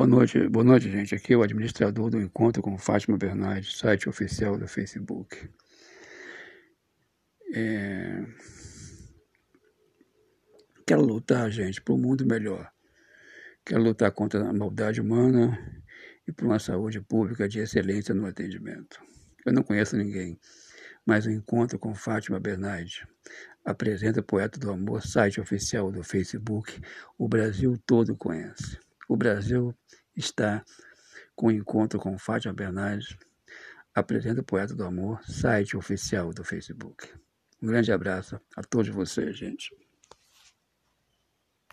Boa noite, boa noite, gente. Aqui é o administrador do Encontro com Fátima Bernardes, site oficial do Facebook. É... Quero lutar, gente, por um mundo melhor. Quero lutar contra a maldade humana e por uma saúde pública de excelência no atendimento. Eu não conheço ninguém, mas o Encontro com Fátima Bernardes apresenta Poeta do Amor, site oficial do Facebook. O Brasil todo conhece. O Brasil está com o encontro com Fátima Bernardes, apresenta o Poeta do Amor, site oficial do Facebook. Um grande abraço a todos vocês, gente.